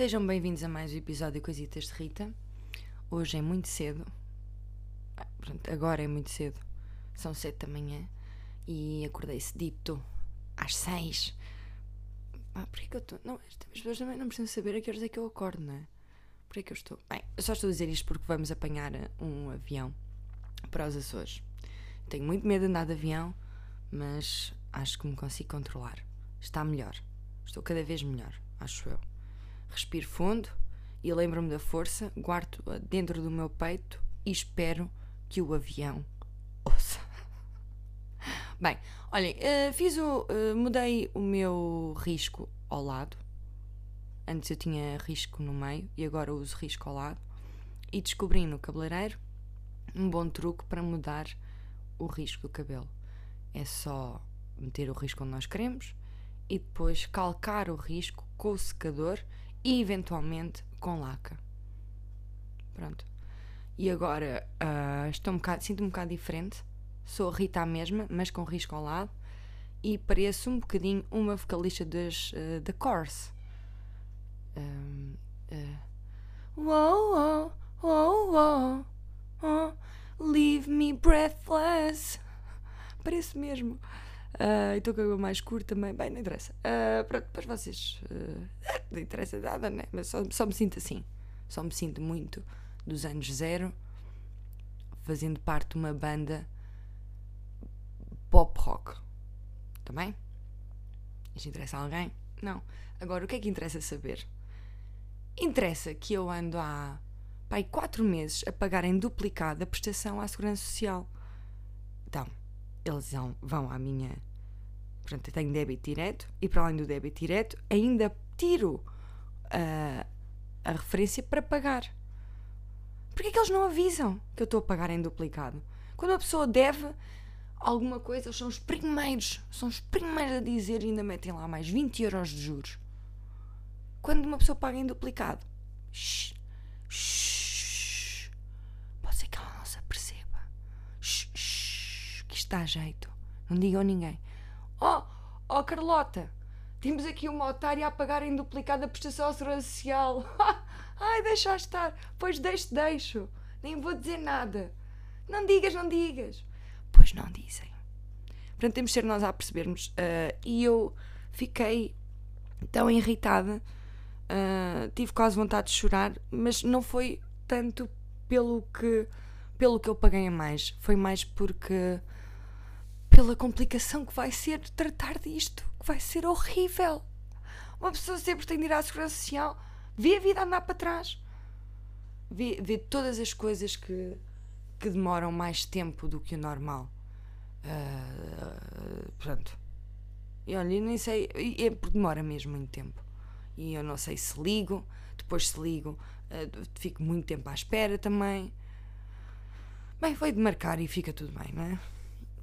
Sejam bem-vindos a mais um episódio Coisitas de Rita. Hoje é muito cedo. Ah, pronto, agora é muito cedo. São sete da manhã e acordei cedito às seis. Ah, por que eu estou? Não, as pessoas também não precisam saber a que horas é que eu acordo, não é? Por que é que eu estou? Bem, eu só estou a dizer isto porque vamos apanhar um avião para os Açores. Tenho muito medo de andar de avião, mas acho que me consigo controlar. Está melhor. Estou cada vez melhor, acho eu. Respiro fundo e lembro-me da força, guardo-a dentro do meu peito e espero que o avião ouça. Bem, olhem, uh, fiz o. Uh, mudei o meu risco ao lado. Antes eu tinha risco no meio e agora uso risco ao lado. E descobri no cabeleireiro um bom truque para mudar o risco do cabelo. É só meter o risco onde nós queremos e depois calcar o risco com o secador e eventualmente com laca. Pronto. E agora uh, estou um bocado, sinto um bocado diferente. Sou a Rita a mesma, mas com risco ao lado. E pareço um bocadinho uma vocalista das, uh, da Course. Um, uh, whoa, whoa, leave me breathless. Parece mesmo. Uh, estou com a mais curta também. Bem, não interessa. Uh, pronto, depois vocês. Uh, não interessa nada, né? Mas só, só me sinto assim. Só me sinto muito dos anos zero, fazendo parte de uma banda pop rock. Também? Isto interessa a alguém? Não. Agora, o que é que interessa saber? Interessa que eu ando há pai, quatro meses a pagar em duplicado a prestação à Segurança Social. Então, eles vão, à minha. Portanto, eu tenho débito direto e para além do débito direto ainda tiro a, a referência para pagar. Porquê é que eles não avisam que eu estou a pagar em duplicado? Quando a pessoa deve alguma coisa, eles são os primeiros, são os primeiros a dizer e ainda metem lá mais 20 euros de juros. Quando uma pessoa paga em duplicado, shh, shh, a jeito. Não digam ninguém. Oh, oh Carlota, temos aqui uma otária a pagar em duplicado a prestação à segurança social. Ai, deixa estar. Pois deixo, deixo. Nem vou dizer nada. Não digas, não digas. Pois não dizem. Portanto, temos de ser nós a percebermos. Uh, e eu fiquei tão irritada. Uh, tive quase vontade de chorar, mas não foi tanto pelo que pelo que eu paguei a mais. Foi mais porque pela complicação que vai ser tratar disto, que vai ser horrível. Uma pessoa sempre tem de ir à segurança social, vê a vida andar para trás, vê, vê todas as coisas que, que demoram mais tempo do que o normal. Uh, pronto. E olha, eu nem sei, é porque demora mesmo muito tempo. E eu não sei se ligo, depois se ligo, uh, fico muito tempo à espera também. Bem, foi de marcar e fica tudo bem, não é?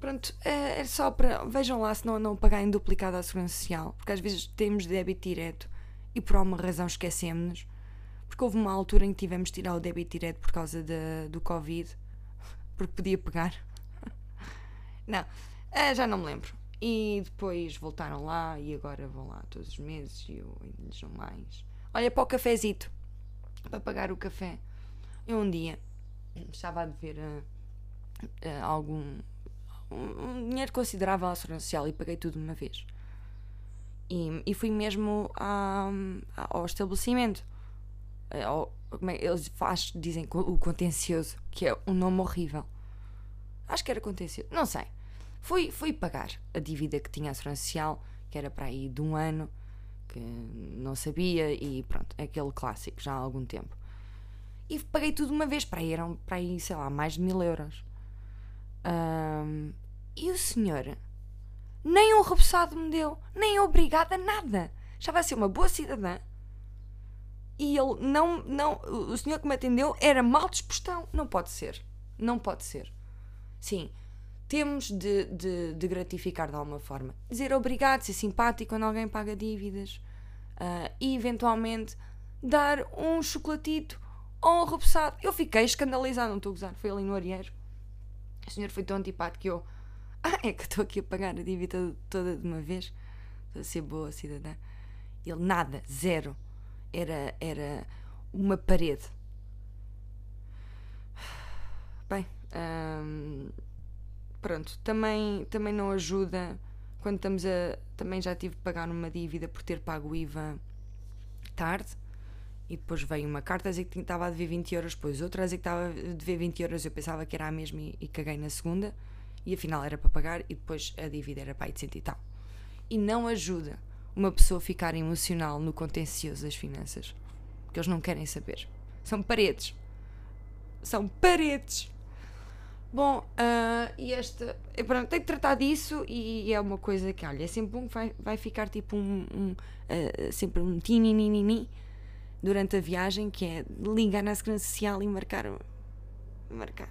Pronto, é, é só para. Vejam lá se não, não pagarem duplicado à Segurança Social, porque às vezes temos débito direto e por alguma razão esquecemos-nos. Porque houve uma altura em que tivemos de tirar o débito direto por causa de, do Covid, porque podia pegar. Não, é, já não me lembro. E depois voltaram lá e agora vão lá todos os meses e eu ainda lhes dou mais. Olha, para o cafezito, para pagar o café. Eu um dia estava a dever uh, uh, algum um dinheiro considerável à segurança social e paguei tudo de uma vez. E, e fui mesmo a, ao estabelecimento. Eh, ao, é, eles faz, dizem o contencioso, que é um nome horrível. Acho que era contencioso, não sei. Fui, fui pagar a dívida que tinha a segurança social, que era para aí de um ano, que não sabia, e pronto, é aquele clássico, já há algum tempo. E paguei tudo de uma vez, para aí eram para aí, sei lá, mais de mil euros. Um, e o senhor nem um repousado me deu, nem obrigada a nada. Estava a ser uma boa cidadã. E ele não, não. O senhor que me atendeu era mal dispostão. Não pode ser. Não pode ser. Sim, temos de, de, de gratificar de alguma forma. Dizer obrigado, ser simpático quando alguém paga dívidas. Uh, e eventualmente dar um chocolatito ou um repousado. Eu fiquei escandalizado, não estou a gozar. Foi ali no Arieiro. O senhor foi tão antipático que eu. Ah, é que estou aqui a pagar a dívida toda de uma vez. Estou a ser boa cidadã. Ele, nada, zero. Era, era uma parede. Bem, hum, pronto, também, também não ajuda quando estamos a. Também já tive de pagar uma dívida por ter pago o IVA tarde e depois veio uma carta a dizer que estava a dever 20 euros, depois outra a dizer que estava a dever 20 euros, eu pensava que era a mesma e, e caguei na segunda, e afinal era para pagar, e depois a dívida era para aí de 100 e tal. E não ajuda uma pessoa a ficar emocional no contencioso das finanças, porque eles não querem saber. São paredes. São paredes. Bom, uh, e esta. Pronto, tenho que tratar disso e é uma coisa que, olha, é sempre bom que vai, vai ficar tipo um. um uh, sempre um tininini durante a viagem, que é ligar na segurança social e marcar. marcar.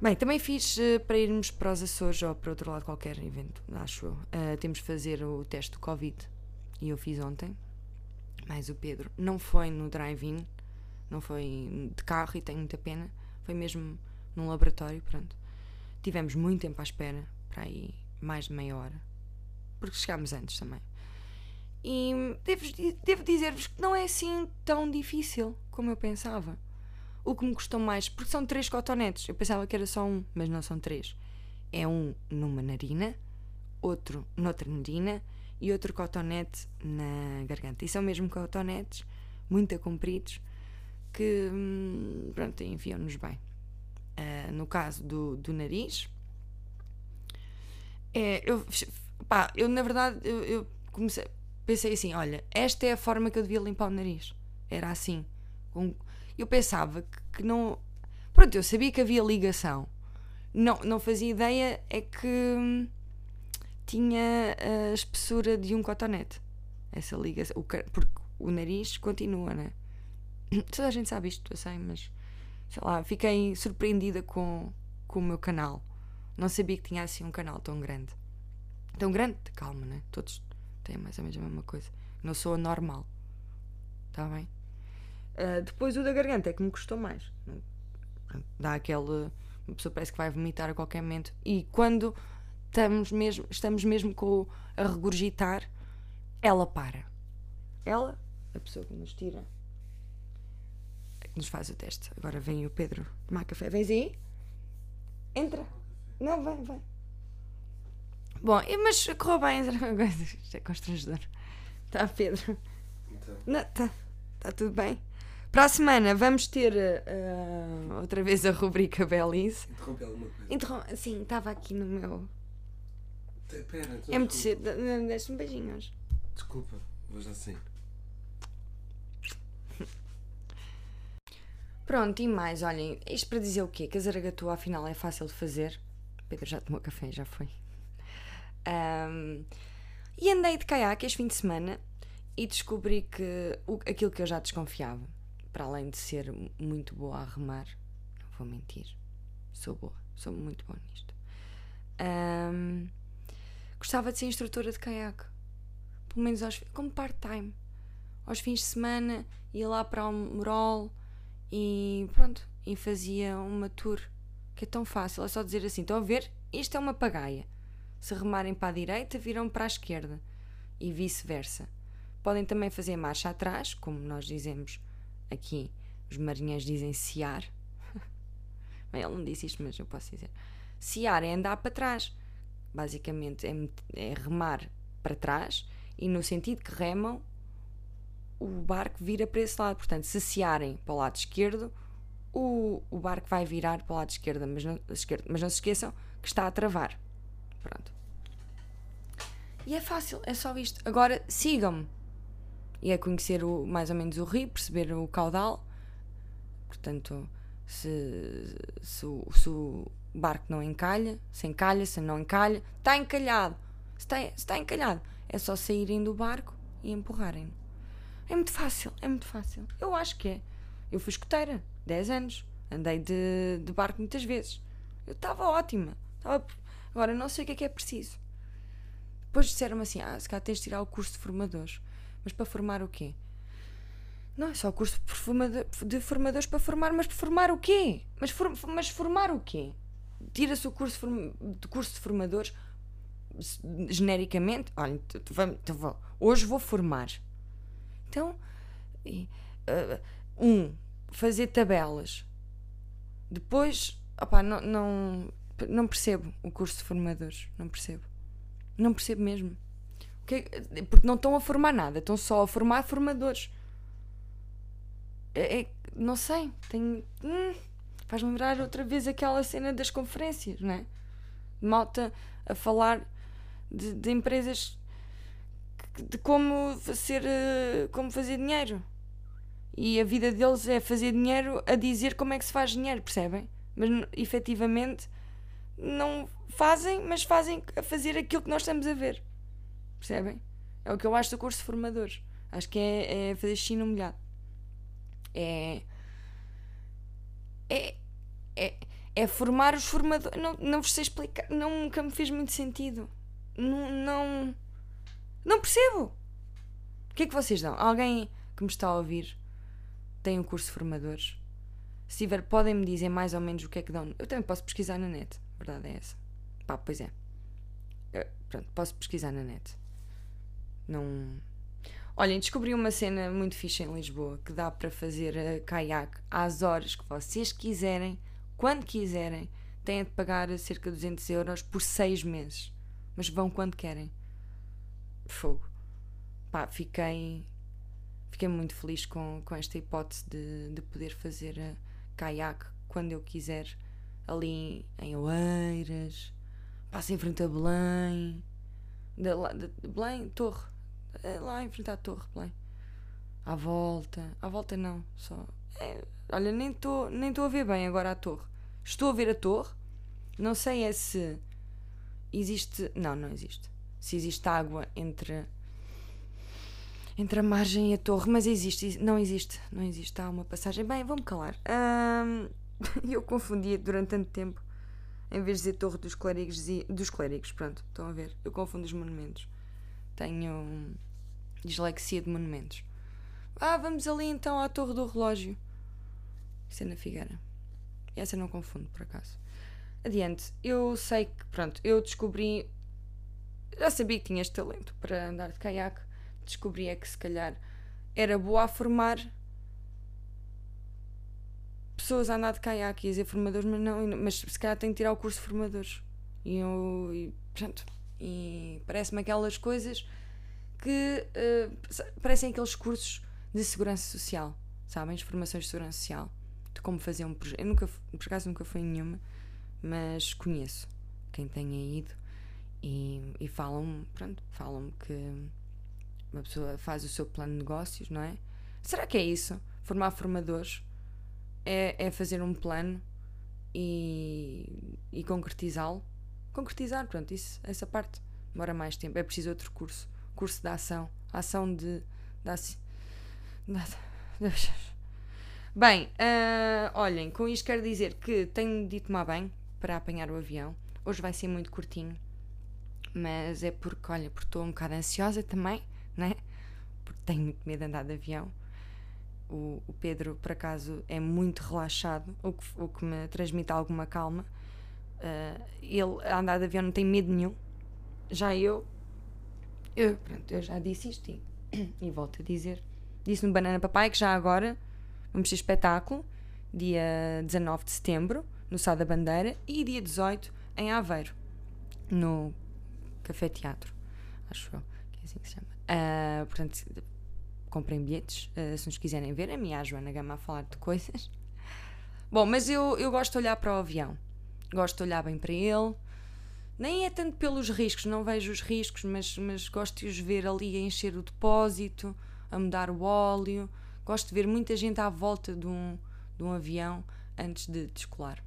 Bem, também fiz uh, para irmos para os Açores ou para outro lado qualquer evento, acho eu. Uh, temos de fazer o teste do Covid e eu fiz ontem, mais o Pedro. Não foi no drive-in, não foi de carro e tenho muita pena foi mesmo num laboratório, pronto. Tivemos muito tempo à espera, para aí mais de meia hora. Porque chegámos antes também. E devo, devo dizer-vos que não é assim tão difícil como eu pensava. O que me custou mais, porque são três cotonetes. Eu pensava que era só um, mas não são três. É um numa narina, outro noutra narina e outro cotonete na garganta. E são mesmo cotonetes muito compridos que hum, pronto, enviam-nos bem. Uh, no caso do, do nariz, é, eu, pá, eu na verdade eu, eu comecei, pensei assim: olha, esta é a forma que eu devia limpar o nariz. Era assim. Eu pensava que, que, não. Pronto, eu sabia que havia ligação. Não, não fazia ideia é que hum, tinha a espessura de um cotonete. Essa ligação. O, porque o nariz continua, né? Toda a gente sabe isto, eu sei, mas sei lá, fiquei surpreendida com, com o meu canal. Não sabia que tinha assim um canal tão grande. Tão grande, calma, né? Todos têm mais ou menos a mesma coisa. Não sou anormal. Está bem? Uh, depois o da garganta é que me custou mais. Dá aquele. Uma pessoa parece que vai vomitar a qualquer momento. E quando estamos mesmo, estamos mesmo com a regurgitar, ela para. Ela, a pessoa que nos tira nos faz o teste. Agora vem o Pedro tomar café. Vens aí? Entra. Não, vem, vem. Bom, mas correu bem. Isto é constrangedor. Está, Pedro? Então. Não, está tá tudo bem. Para a semana vamos ter uh, outra vez a rubrica Belize. Interrompe alguma coisa? Interrom Sim, estava aqui no meu. Pera, é muito cedo. Deixa-me beijinhos. Desculpa, vou já sair. Pronto, e mais, olhem, isto para dizer o quê? Que a zaragatua afinal é fácil de fazer. Pedro já tomou café, já foi. Um, e andei de caiaque este fim de semana e descobri que o, aquilo que eu já desconfiava, para além de ser muito boa a remar, não vou mentir, sou boa, sou muito boa nisto. Um, gostava de ser instrutora de caiaque, pelo menos aos, como part-time. Aos fins de semana ia lá para o Morol e pronto, e fazia uma tour que é tão fácil, é só dizer assim: estão a ver? Isto é uma pagaia. Se remarem para a direita, viram para a esquerda e vice-versa. Podem também fazer marcha atrás, como nós dizemos aqui, os marinheiros dizem. Bem, ele não disse isto, mas eu posso dizer. Ciar é andar para trás. Basicamente é, é remar para trás e no sentido que remam, o barco vira para esse lado. Portanto, se searem para o lado esquerdo, o, o barco vai virar para o lado esquerdo mas, não, esquerdo, mas não se esqueçam que está a travar. Pronto. E é fácil, é só isto. Agora sigam-me. E é conhecer o, mais ou menos o rio, perceber o caudal. Portanto, se, se, se o barco não encalha, se encalha, se não encalha, está encalhado. Se está, está encalhado, é só saírem do barco e empurrarem-no. É muito fácil, é muito fácil. Eu acho que é. Eu fui escoteira, 10 anos. Andei de, de barco muitas vezes. Eu estava ótima. Tava... Agora, não sei o que é que é preciso. Depois disseram-me assim: ah, se calhar tens de tirar o curso de formadores. Mas para formar o quê? Não é só o curso de, formador, de formadores para formar, mas para formar o quê? Mas, for, mas formar o quê? Tira-se o curso de, curso de formadores genericamente. Olha, então, hoje vou formar Então, uh, um, fazer tabelas. Depois, opá, não, não, não percebo o curso de formadores. Não percebo. Não percebo mesmo. Porque não estão a formar nada, estão só a formar formadores. É, é não sei, tem. Hum, faz lembrar outra vez aquela cena das conferências, não é? Malta a falar de, de empresas de como fazer, eh, como fazer dinheiro. E a vida deles é fazer dinheiro a dizer como é que se faz dinheiro, percebem? Mas efetivamente não fazem, mas fazem a fazer aquilo que nós estamos a ver. Percebem? É o que eu acho do curso de formadores. Acho que é, é fazer chino molhado. É, é. É. É formar os formadores. Não, não vos sei explicar. Não, nunca me fez muito sentido. Não. Não, não percebo. O que é que vocês dão? Alguém que me está a ouvir tem um curso de formadores? Se tiver, podem-me dizer mais ou menos o que é que dão. Eu também posso pesquisar na net. A verdade é essa. Pá, pois é. Eu, pronto, posso pesquisar na net. Não. Olhem, descobri uma cena muito fixe em Lisboa que dá para fazer uh, caiaque às horas que vocês quiserem, quando quiserem. Têm de pagar cerca de 200 euros por 6 meses. Mas vão quando querem. Fogo. Pá, fiquei. Fiquei muito feliz com, com esta hipótese de, de poder fazer uh, caiaque quando eu quiser. Ali em Oeiras. Passa em frente a Belém. De, de, de Belém, Torre é lá em frente à torre, Belém. À volta. À volta não, só. É, olha, nem estou nem a ver bem agora a torre. Estou a ver a torre. Não sei é se existe. Não, não existe. Se existe água entre. Entre a margem e a torre, mas existe, não existe, não existe. Há uma passagem. Bem, vou-me calar. E eu confundia durante tanto tempo, em vez de dizer Torre dos Clérigos, dos Clérigos, pronto, estão a ver? Eu confundo os monumentos. Tenho dislexia de monumentos. Ah, vamos ali então à Torre do Relógio. Isso é na Figueira. Essa não confundo, por acaso. Adiante. Eu sei que, pronto, eu descobri. Já sabia que tinha este talento para andar de caiaque. Descobri é que se calhar era boa a formar pessoas a andar de caiaque e a dizer formadores, mas não, mas se calhar tenho que tirar o curso de formadores. E eu, e, pronto, e parece-me aquelas coisas que uh, parecem aqueles cursos de segurança social, sabem? As formações de segurança social, de como fazer um projeto. Eu nunca, por acaso nunca fui nenhuma, mas conheço quem tenha ido e, e falam, pronto, falam que uma pessoa faz o seu plano de negócios, não é? Será que é isso? Formar formadores é, é fazer um plano e, e concretizá-lo? Concretizar, pronto, isso, essa parte demora mais tempo. É preciso outro curso curso de ação. Ação de. de, de Bem, uh, olhem, com isto quero dizer que tenho de tomar bem para apanhar o avião. Hoje vai ser muito curtinho, mas é porque, olha, porque estou um bocado ansiosa também, né? Porque tenho muito medo de andar de avião. O, o Pedro, por acaso, é muito relaxado, o que, o que me transmite alguma calma. Uh, ele, a andar de avião, não tem medo nenhum. Já eu, eu, pronto, eu já disse isto e, e volto a dizer. Disse no Banana Papai que já agora vamos ter espetáculo, dia 19 de setembro, no Sá da Bandeira, e dia 18 em Aveiro, no Café Teatro. Acho eu, que é assim que se chama. Uh, portanto, comprem bilhetes uh, se nos quiserem ver. A minha a Joana Gama a falar de coisas. Bom, mas eu, eu gosto de olhar para o avião. Gosto de olhar bem para ele nem é tanto pelos riscos, não vejo os riscos, mas, mas gosto de os ver ali a encher o depósito, a mudar o óleo. Gosto de ver muita gente à volta de um, de um avião antes de descolar.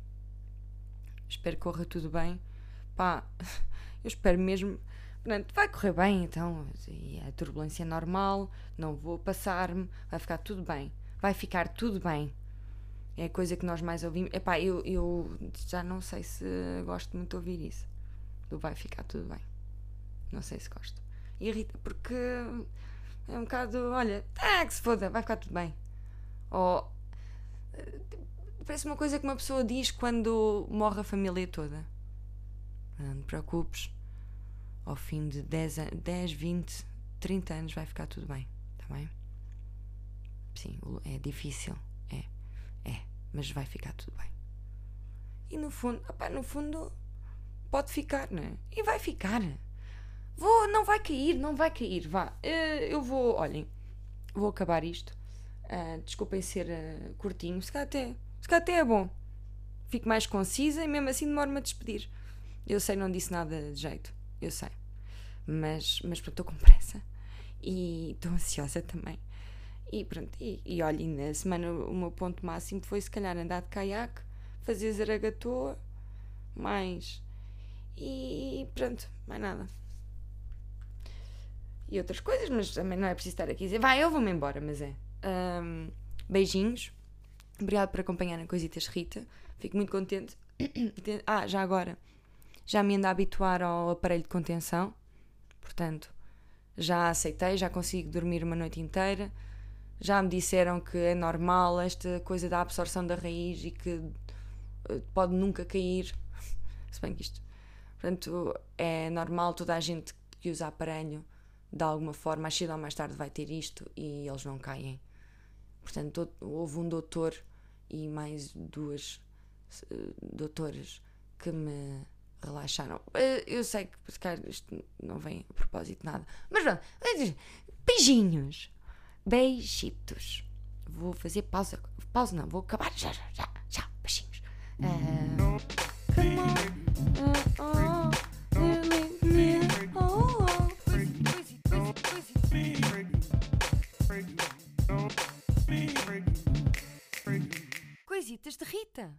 Espero que corra tudo bem. Pá, eu espero mesmo. Portanto, vai correr bem então. E a turbulência é normal, não vou passar-me, vai ficar tudo bem. Vai ficar tudo bem. É a coisa que nós mais ouvimos. Epá, eu, eu já não sei se gosto muito de ouvir isso do vai ficar tudo bem. Não sei se gosto. Irrita porque é um bocado, olha, ah, que se foda, vai ficar tudo bem. Ou parece uma coisa que uma pessoa diz quando morre a família toda. Não te preocupes, ao fim de 10, 10 20, 30 anos vai ficar tudo bem, está bem? sim, é difícil. É, é, mas vai ficar tudo bem. E no fundo, opá, no fundo, pode ficar, não é? E vai ficar. Vou, não vai cair, não vai cair, vá. Eh, eu vou, olhem, vou acabar isto. Ah, desculpem ser ah, curtinho, se calhar, até, se calhar até é bom. Fico mais concisa e mesmo assim demoro-me a despedir. Eu sei, não disse nada de jeito, eu sei. Mas, mas pronto, estou com pressa e estou ansiosa também. E pronto, e, e olha, na semana o meu ponto máximo foi se calhar andar de caiaque, fazer zaragatoa, mais. E pronto, mais nada. E outras coisas, mas também não é preciso estar aqui dizer, vai, eu vou-me embora, mas é. Ahm, beijinhos. Obrigado por acompanhar a Coisitas Rita. Fico muito contente. Ah, já agora. Já me ando a habituar ao aparelho de contenção. Portanto, já aceitei, já consigo dormir uma noite inteira. Já me disseram que é normal esta coisa da absorção da raiz e que eh, pode nunca cair. Se bem que isto. Portanto, é normal toda a gente que usa aparelho de alguma forma, mais cedo ou mais tarde vai ter isto e eles não caem. Portanto, houve um doutor e mais duas eh, doutoras que me relaxaram. Eh, Eu sei que se calhar isto não vem a propósito nada, mas pronto, beijinhos, beijitos. Vou fazer pausa, pausa não, vou acabar já, já, já, já, beijinhos. Coisitas de Rita.